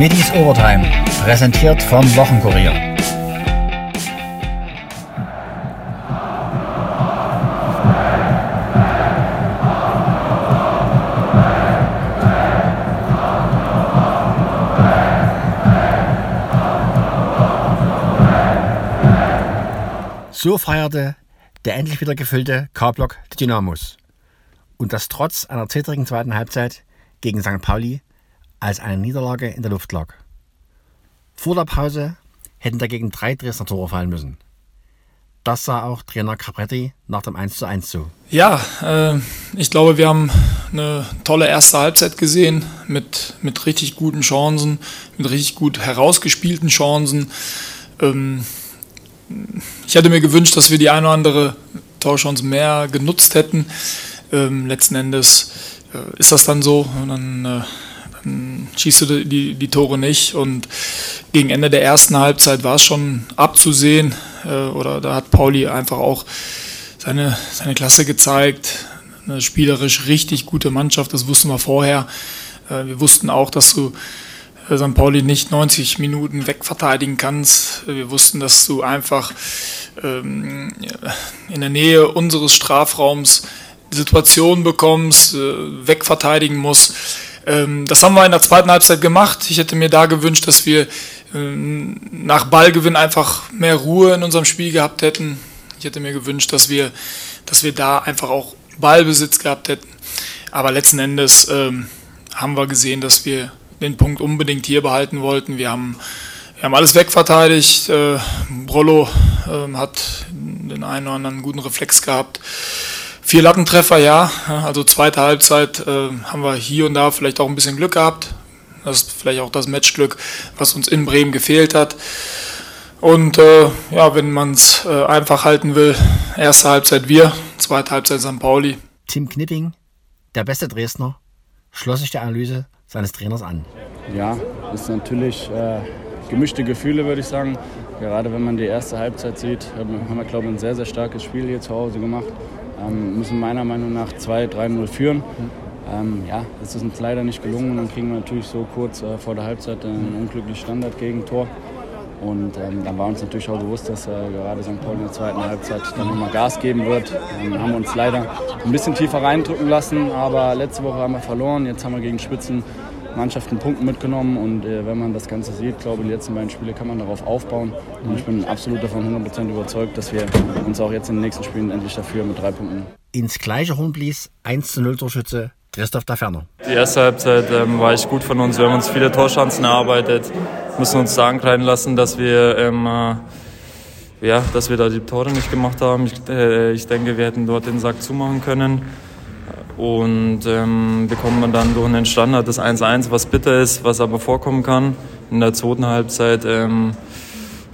Middies Overtime, präsentiert vom Wochenkurier. So feierte der endlich wieder gefüllte K-Block der Dynamos. Und das trotz einer zittrigen zweiten Halbzeit gegen St. Pauli als eine Niederlage in der Luft lag. Vor der Pause hätten dagegen drei Dresdner Tore fallen müssen. Das sah auch Trainer Capretti nach dem 1:1 zu. Ja, äh, ich glaube, wir haben eine tolle erste Halbzeit gesehen mit, mit richtig guten Chancen, mit richtig gut herausgespielten Chancen. Ähm, ich hätte mir gewünscht, dass wir die eine oder andere Torchance mehr genutzt hätten. Ähm, letzten Endes äh, ist das dann so. Und dann, äh, dann schießt du die, die, Tore nicht. Und gegen Ende der ersten Halbzeit war es schon abzusehen. Äh, oder da hat Pauli einfach auch seine, seine Klasse gezeigt. Eine spielerisch richtig gute Mannschaft, das wussten wir vorher. Äh, wir wussten auch, dass du St. Pauli nicht 90 Minuten wegverteidigen kannst. Wir wussten, dass du einfach ähm, in der Nähe unseres Strafraums Situationen bekommst, äh, wegverteidigen musst. Ähm, das haben wir in der zweiten Halbzeit gemacht. Ich hätte mir da gewünscht, dass wir ähm, nach Ballgewinn einfach mehr Ruhe in unserem Spiel gehabt hätten. Ich hätte mir gewünscht, dass wir, dass wir da einfach auch Ballbesitz gehabt hätten. Aber letzten Endes ähm, haben wir gesehen, dass wir den Punkt unbedingt hier behalten wollten. Wir haben, wir haben alles wegverteidigt. Äh, Brollo äh, hat den einen oder anderen guten Reflex gehabt. Vier Lattentreffer, ja. Also zweite Halbzeit äh, haben wir hier und da vielleicht auch ein bisschen Glück gehabt. Das ist vielleicht auch das Matchglück, was uns in Bremen gefehlt hat. Und äh, ja, wenn man es äh, einfach halten will, erste Halbzeit wir, zweite Halbzeit St. Pauli. Tim Knipping, der beste Dresdner, schloss sich der Analyse seines Trainers an. Ja, das ist natürlich äh, gemischte Gefühle, würde ich sagen. Gerade wenn man die erste Halbzeit sieht, haben wir, glaube ich, ein sehr, sehr starkes Spiel hier zu Hause gemacht. Ähm, müssen meiner Meinung nach 2-3-0 führen. Ähm, ja, es ist uns leider nicht gelungen. Dann kriegen wir natürlich so kurz äh, vor der Halbzeit ein unglückliches Standardgegentor. Und ähm, dann war uns natürlich auch bewusst, dass äh, gerade St. Pauli in der zweiten Halbzeit dann nochmal Gas geben wird. Ähm, haben uns leider ein bisschen tiefer reindrücken lassen, aber letzte Woche haben wir verloren. Jetzt haben wir gegen Spitzenmannschaften Punkte mitgenommen und äh, wenn man das Ganze sieht, glaube ich, die letzten beiden Spiele kann man darauf aufbauen. Und ich bin absolut davon 100% überzeugt, dass wir uns auch jetzt in den nächsten Spielen endlich dafür mit drei Punkten. Ins gleiche Horn blies 1 0 Torschütze Christoph da Ferner. Die erste Halbzeit ähm, war echt gut von uns. Wir haben uns viele Torschancen erarbeitet, müssen uns da ankreiden lassen, dass wir, ähm, äh, ja, dass wir da die Tore nicht gemacht haben. Ich, äh, ich denke, wir hätten dort den Sack zumachen können. Und ähm, bekommen wir dann durch einen Standard das 1-1, was bitter ist, was aber vorkommen kann. In der zweiten Halbzeit ähm,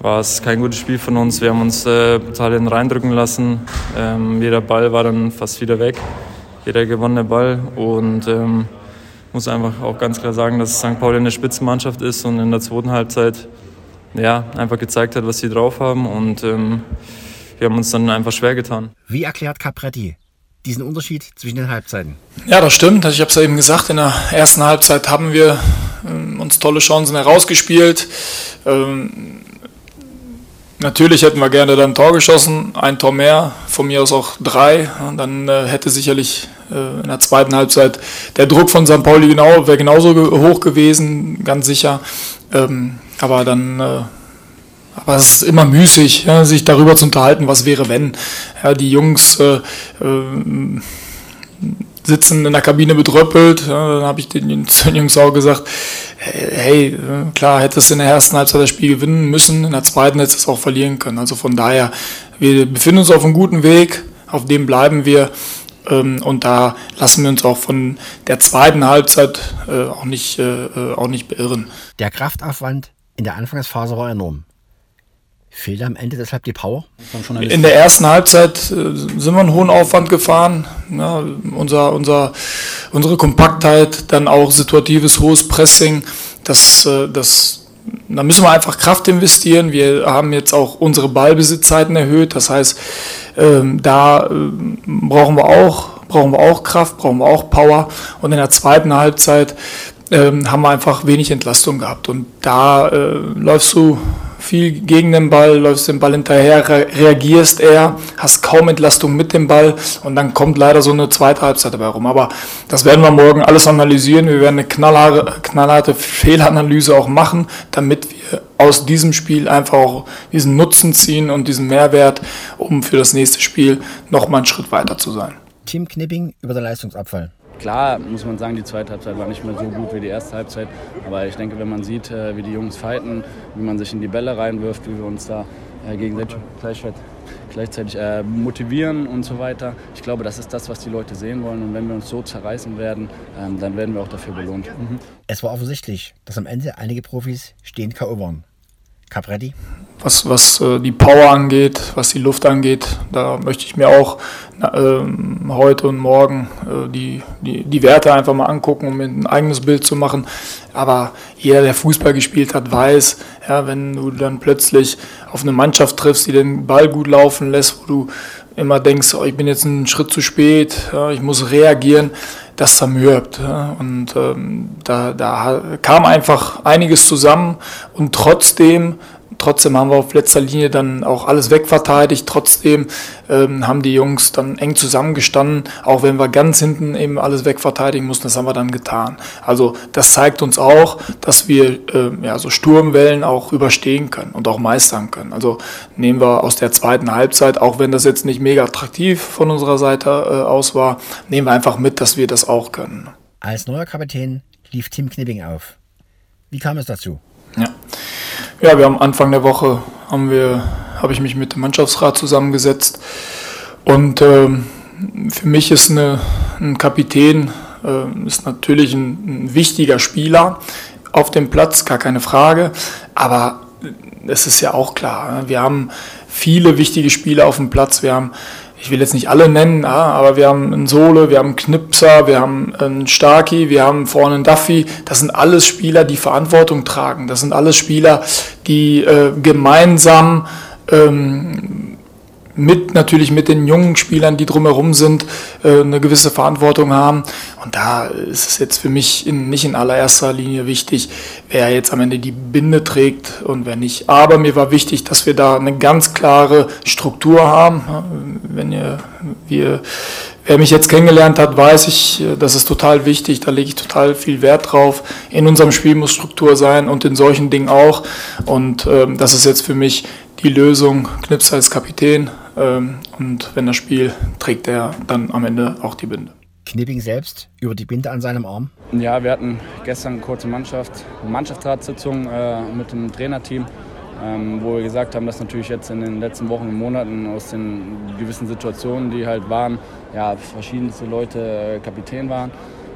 war es kein gutes Spiel von uns. Wir haben uns äh, total reindrücken lassen. Ähm, jeder Ball war dann fast wieder weg jeder gewonnene Ball. Und ähm, muss einfach auch ganz klar sagen, dass St. Pauli eine Spitzenmannschaft ist und in der zweiten Halbzeit ja, einfach gezeigt hat, was sie drauf haben. Und ähm, wir haben uns dann einfach schwer getan. Wie erklärt Capretti diesen Unterschied zwischen den Halbzeiten? Ja, das stimmt. Also ich habe es ja eben gesagt, in der ersten Halbzeit haben wir ähm, uns tolle Chancen herausgespielt. Ähm, Natürlich hätten wir gerne dann ein Tor geschossen, ein Tor mehr, von mir aus auch drei. Und dann äh, hätte sicherlich äh, in der zweiten Halbzeit der Druck von St. Pauli genau, wäre genauso ge hoch gewesen, ganz sicher. Ähm, aber dann, äh, aber es ist immer müßig, ja, sich darüber zu unterhalten, was wäre, wenn. Ja, die Jungs äh, äh, sitzen in der Kabine bedröppelt. Ja, dann habe ich den, den Jungs auch gesagt, hey, klar, hättest du in der ersten Halbzeit das Spiel gewinnen müssen, in der zweiten hättest du es auch verlieren können. Also von daher, wir befinden uns auf einem guten Weg, auf dem bleiben wir. Ähm, und da lassen wir uns auch von der zweiten Halbzeit äh, auch nicht, äh, äh, auch nicht beirren. Der Kraftaufwand in der Anfangsphase war enorm. Fehlt am Ende deshalb die Power? In der ersten Halbzeit äh, sind wir einen hohen Aufwand gefahren. Ja, unser, unser, unsere Kompaktheit, dann auch situatives hohes Pressing, das, äh, das, da müssen wir einfach Kraft investieren. Wir haben jetzt auch unsere Ballbesitzzeiten erhöht. Das heißt, ähm, da äh, brauchen wir auch brauchen wir auch Kraft, brauchen wir auch Power. Und in der zweiten Halbzeit ähm, haben wir einfach wenig Entlastung gehabt. Und da äh, läufst du viel gegen den Ball, läufst den Ball hinterher, reagierst eher, hast kaum Entlastung mit dem Ball und dann kommt leider so eine zweite Halbzeit dabei rum. Aber das werden wir morgen alles analysieren. Wir werden eine knallharte, knallharte Fehlanalyse auch machen, damit wir aus diesem Spiel einfach auch diesen Nutzen ziehen und diesen Mehrwert, um für das nächste Spiel nochmal einen Schritt weiter zu sein. Team Knipping über den Leistungsabfall. Klar muss man sagen, die zweite Halbzeit war nicht mehr so gut wie die erste Halbzeit. Aber ich denke, wenn man sieht, äh, wie die Jungs fighten, wie man sich in die Bälle reinwirft, wie wir uns da äh, gegenseitig gleichzeitig äh, motivieren und so weiter. Ich glaube, das ist das, was die Leute sehen wollen. Und wenn wir uns so zerreißen werden, ähm, dann werden wir auch dafür belohnt. Mhm. Es war offensichtlich, dass am Ende einige Profis stehend K.O. waren. Capretti? Was, was äh, die Power angeht, was die Luft angeht, da möchte ich mir auch äh, heute und morgen äh, die, die, die Werte einfach mal angucken, um ein eigenes Bild zu machen. Aber jeder, der Fußball gespielt hat, weiß, ja, wenn du dann plötzlich auf eine Mannschaft triffst, die den Ball gut laufen lässt, wo du immer denkst, oh, ich bin jetzt einen Schritt zu spät, ja, ich muss reagieren, das zermürbt. Ja. Und ähm, da, da kam einfach einiges zusammen und trotzdem Trotzdem haben wir auf letzter Linie dann auch alles wegverteidigt. Trotzdem ähm, haben die Jungs dann eng zusammengestanden, auch wenn wir ganz hinten eben alles wegverteidigen mussten. Das haben wir dann getan. Also das zeigt uns auch, dass wir äh, ja, so Sturmwellen auch überstehen können und auch meistern können. Also nehmen wir aus der zweiten Halbzeit, auch wenn das jetzt nicht mega attraktiv von unserer Seite äh, aus war, nehmen wir einfach mit, dass wir das auch können. Als neuer Kapitän lief Tim Knipping auf. Wie kam es dazu? Ja. Wir haben Anfang der Woche haben wir, habe ich mich mit dem Mannschaftsrat zusammengesetzt und ähm, für mich ist eine, ein Kapitän äh, ist natürlich ein, ein, wichtiger Spieler auf dem Platz, gar keine Frage, aber es ist ja auch klar, ne? wir haben viele wichtige Spieler auf dem Platz, wir haben ich will jetzt nicht alle nennen, aber wir haben einen Sohle, wir haben einen Knipser, wir haben einen Starky, wir haben vorne einen Duffy. Das sind alles Spieler, die Verantwortung tragen. Das sind alles Spieler, die äh, gemeinsam ähm, mit natürlich mit den jungen Spielern, die drumherum sind, äh, eine gewisse Verantwortung haben. Und da ist es jetzt für mich in, nicht in allererster Linie wichtig, wer jetzt am Ende die Binde trägt und wer nicht. Aber mir war wichtig, dass wir da eine ganz klare Struktur haben. Wenn ihr, wir, wer mich jetzt kennengelernt hat, weiß ich, das ist total wichtig. Da lege ich total viel Wert drauf. In unserem Spiel muss Struktur sein und in solchen Dingen auch. Und ähm, das ist jetzt für mich die Lösung. Knips als Kapitän und wenn das Spiel trägt er dann am Ende auch die Binde. Knipping selbst über die Binde an seinem Arm? Ja, wir hatten gestern eine kurze Mannschaft, Mannschaftsratssitzung äh, mit dem Trainerteam, ähm, wo wir gesagt haben, dass natürlich jetzt in den letzten Wochen und Monaten aus den gewissen Situationen, die halt waren, ja, verschiedenste Leute äh, Kapitän waren.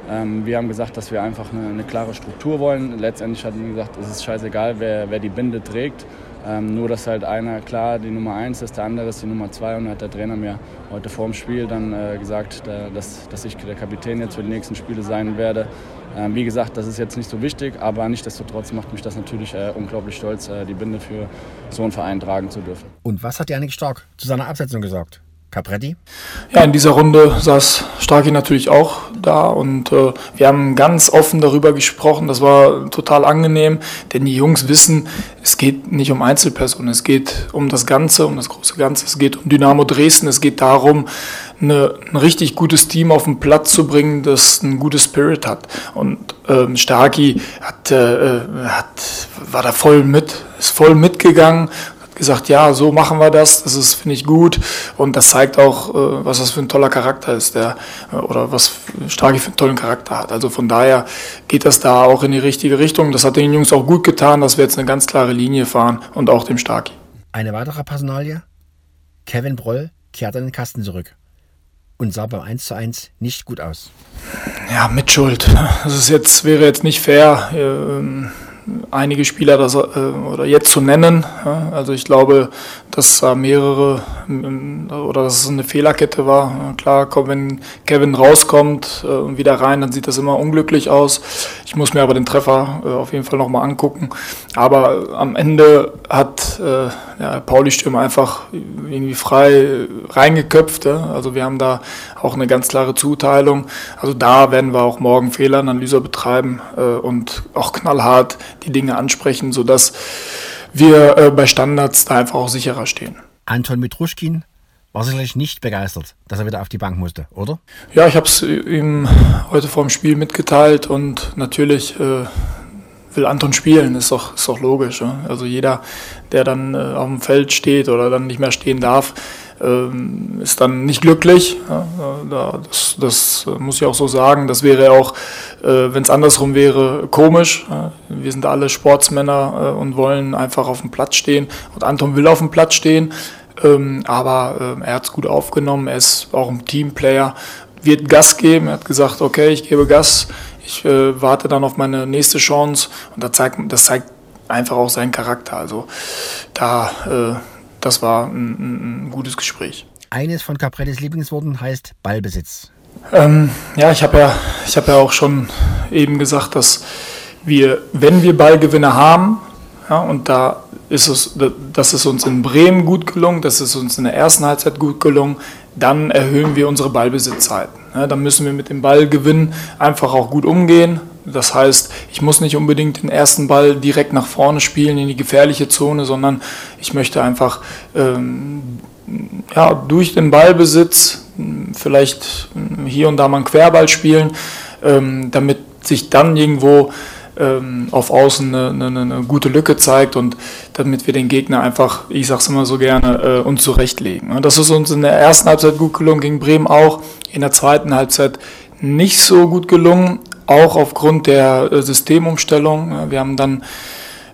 Ähm, wir haben gesagt, dass wir einfach eine, eine klare Struktur wollen. Letztendlich hatten wir gesagt, es ist scheißegal, wer, wer die Binde trägt. Ähm, nur, dass halt einer klar die Nummer 1 ist, der andere ist die Nummer 2 und da hat der Trainer mir heute vor dem Spiel dann äh, gesagt, da, dass, dass ich der Kapitän jetzt für die nächsten Spiele sein werde. Ähm, wie gesagt, das ist jetzt nicht so wichtig, aber nichtsdestotrotz macht mich das natürlich äh, unglaublich stolz, äh, die Binde für so einen Verein tragen zu dürfen. Und was hat Janik Stark zu seiner Absetzung gesagt? Capretti? Ja, in dieser Runde saß Starki natürlich auch da und äh, wir haben ganz offen darüber gesprochen. Das war total angenehm, denn die Jungs wissen, es geht nicht um Einzelpersonen, es geht um das Ganze, um das große Ganze. Es geht um Dynamo Dresden, es geht darum, eine, ein richtig gutes Team auf den Platz zu bringen, das einen guten Spirit hat. Und ähm, Starki hat, äh, hat, war da voll mit, ist voll mitgegangen gesagt, ja, so machen wir das, das ist, finde ich, gut. Und das zeigt auch, äh, was das für ein toller Charakter ist, der, äh, oder was Starki für einen tollen Charakter hat. Also von daher geht das da auch in die richtige Richtung. Das hat den Jungs auch gut getan, dass wir jetzt eine ganz klare Linie fahren und auch dem Starki. Eine weitere Personalie? Kevin Broll kehrt an den Kasten zurück und sah beim 1 zu 1 nicht gut aus. Ja, Mitschuld. Das ist jetzt, wäre jetzt nicht fair. Ähm einige Spieler das, äh, oder jetzt zu nennen. Ja, also ich glaube, dass da mehrere oder dass es eine Fehlerkette war. Klar, wenn Kevin rauskommt äh, und wieder rein, dann sieht das immer unglücklich aus. Ich muss mir aber den Treffer äh, auf jeden Fall nochmal angucken. Aber am Ende hat ja, Pauli-Stürmer einfach irgendwie frei reingeköpft. Ja. Also wir haben da auch eine ganz klare Zuteilung. Also da werden wir auch morgen Fehleranalyse betreiben äh, und auch knallhart die Dinge ansprechen, sodass wir äh, bei Standards da einfach auch sicherer stehen. Anton Mitruschkin war sicherlich nicht begeistert, dass er wieder auf die Bank musste, oder? Ja, ich habe es ihm heute vor dem Spiel mitgeteilt und natürlich äh, will Anton spielen, ist doch, ist doch logisch. Ja? Also jeder, der dann äh, auf dem Feld steht oder dann nicht mehr stehen darf, ähm, ist dann nicht glücklich. Ja? Das, das, muss ich auch so sagen. Das wäre auch, äh, wenn es andersrum wäre, komisch. Wir sind alle Sportsmänner äh, und wollen einfach auf dem Platz stehen. Und Anton will auf dem Platz stehen. Ähm, aber äh, er hat es gut aufgenommen, er ist auch ein Teamplayer, wird Gas geben. Er hat gesagt, okay, ich gebe Gas, ich äh, warte dann auf meine nächste Chance und das zeigt, das zeigt einfach auch seinen Charakter. Also da, äh, das war ein, ein, gutes Gespräch. Eines von Caprettis Lieblingsworten heißt Ballbesitz. Ähm, ja, ich habe ja, ich habe ja auch schon eben gesagt, dass wir, wenn wir Ballgewinne haben, ja, und da ist es, das ist uns in Bremen gut gelungen, das ist uns in der ersten Halbzeit gut gelungen, dann erhöhen wir unsere Ballbesitzzeiten. Ja, dann müssen wir mit dem Ballgewinn einfach auch gut umgehen. Das heißt, ich muss nicht unbedingt den ersten Ball direkt nach vorne spielen in die gefährliche Zone, sondern ich möchte einfach ähm, ja, durch den Ballbesitz vielleicht hier und da mal einen Querball spielen, ähm, damit sich dann irgendwo ähm, auf Außen eine, eine, eine, gute Lücke zeigt und damit wir den Gegner einfach, ich sag's immer so gerne, äh, uns zurechtlegen. Das ist uns in der ersten Halbzeit gut gelungen, gegen Bremen auch, in der zweiten Halbzeit nicht so gut gelungen, auch aufgrund der äh, Systemumstellung. Wir haben dann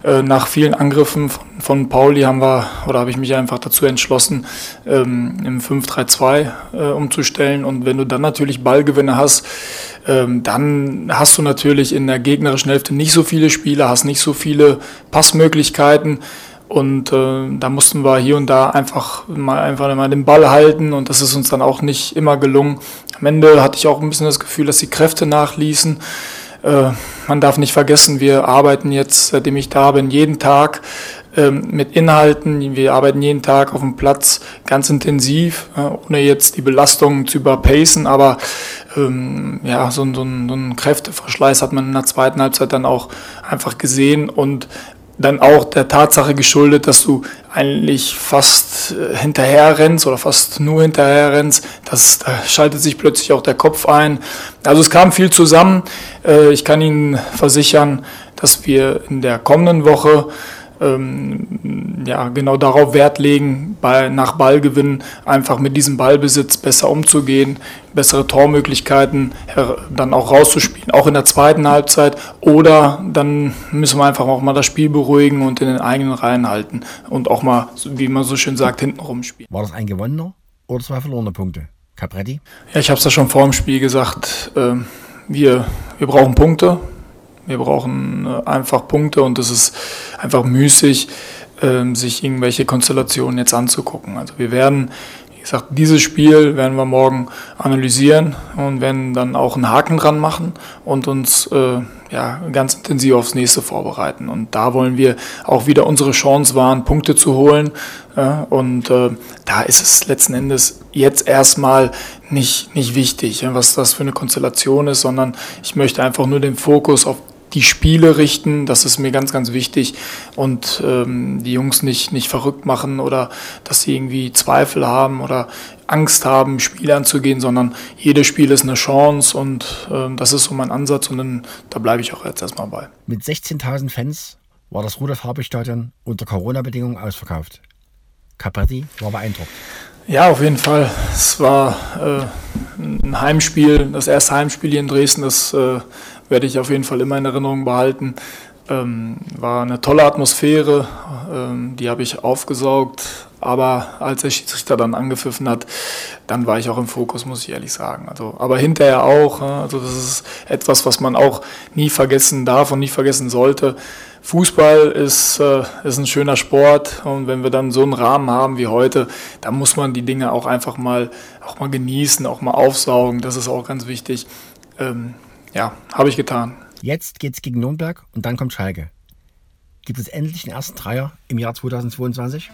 äh, nach vielen Angriffen von, Pauli haben wir, oder habe ich mich einfach dazu entschlossen, ähm, im 5-3-2 äh, umzustellen. Und wenn du dann natürlich Ballgewinne hast, ähm, dann hast du natürlich in der gegnerischen Hälfte nicht so viele Spieler, hast nicht so viele Passmöglichkeiten. Und äh, da mussten wir hier und da einfach mal, einfach mal den Ball halten und das ist uns dann auch nicht immer gelungen. Am Ende hatte ich auch ein bisschen das Gefühl, dass die Kräfte nachließen. Äh, man darf nicht vergessen, wir arbeiten jetzt, seitdem ich da bin, jeden Tag ähm, mit Inhalten. Wir arbeiten jeden Tag auf dem Platz ganz intensiv, ohne jetzt die Belastungen zu überpacen. Aber ähm, ja, so, so, so ein Kräfteverschleiß hat man in der zweiten Halbzeit dann auch einfach gesehen und dann auch der Tatsache geschuldet, dass du eigentlich fast äh, hinterher rennst oder fast nur hinterher rennst. Das, da schaltet sich plötzlich auch der Kopf ein. Also es kam viel zusammen. Äh, ich kann Ihnen versichern, dass wir in der kommenden Woche ähm, ja, genau darauf Wert legen, bei, nach Ballgewinn einfach mit diesem Ballbesitz besser umzugehen, bessere Tormöglichkeiten dann auch rauszuspielen, auch in der zweiten Halbzeit. Oder dann müssen wir einfach auch mal das Spiel beruhigen und in den eigenen Reihen halten und auch mal, wie man so schön sagt, hinten rumspielen. War das ein gewonnener oder zwei verlorene Punkte? Capretti? Ja, ich habe es ja schon vor dem Spiel gesagt. Äh, wir, wir brauchen Punkte. Wir brauchen äh, einfach Punkte und es ist einfach müßig, ähm, sich irgendwelche Konstellationen jetzt anzugucken. Also wir werden, wie gesagt, dieses Spiel werden wir morgen analysieren und werden dann auch einen Haken dran machen und uns äh, ja, ganz intensiv aufs nächste vorbereiten. Und da wollen wir auch wieder unsere Chance wahren, Punkte zu holen. Und äh, da ist es letzten Endes jetzt erstmal nicht, nicht wichtig, was das für eine Konstellation ist, sondern ich möchte einfach nur den Fokus auf die Spiele richten. Das ist mir ganz, ganz wichtig. Und ähm, die Jungs nicht, nicht verrückt machen oder dass sie irgendwie Zweifel haben oder Angst haben, Spiele anzugehen, sondern jedes Spiel ist eine Chance und ähm, das ist so mein Ansatz und dann, da bleibe ich auch jetzt erstmal bei. Mit 16.000 Fans war das Rudolf-Habich-Stadion unter Corona-Bedingungen ausverkauft. Capretti war beeindruckt. Ja, auf jeden Fall. Es war äh, ein Heimspiel, das erste Heimspiel hier in Dresden, das äh, werde ich auf jeden Fall immer in Erinnerung behalten. Ähm, war eine tolle Atmosphäre, ähm, die habe ich aufgesaugt. Aber als der Schiedsrichter dann angepfiffen hat, dann war ich auch im Fokus, muss ich ehrlich sagen. Also, aber hinterher auch. Also das ist etwas, was man auch nie vergessen darf und nie vergessen sollte. Fußball ist, äh, ist ein schöner Sport und wenn wir dann so einen Rahmen haben wie heute, dann muss man die Dinge auch einfach mal, auch mal genießen, auch mal aufsaugen. Das ist auch ganz wichtig. Ähm, ja, habe ich getan. Jetzt geht's gegen Nürnberg und dann kommt Schalke. Gibt es endlich den ersten Dreier im Jahr 2022?